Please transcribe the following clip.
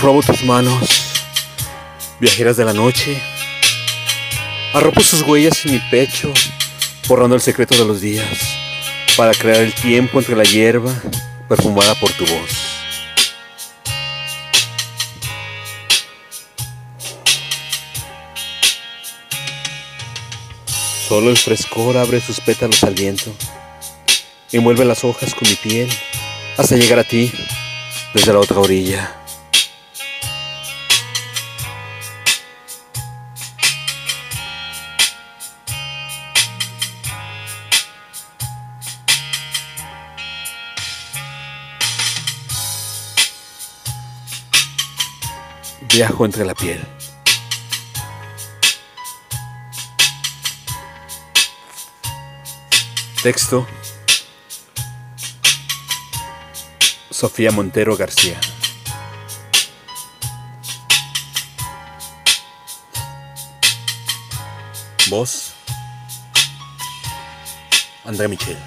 Robo tus manos, viajeras de la noche. Arropo sus huellas en mi pecho, borrando el secreto de los días, para crear el tiempo entre la hierba, perfumada por tu voz. Solo el frescor abre sus pétalos al viento, envuelve las hojas con mi piel, hasta llegar a ti desde la otra orilla. Viajo entre la piel. Texto. Sofía Montero García. Voz. André Michel.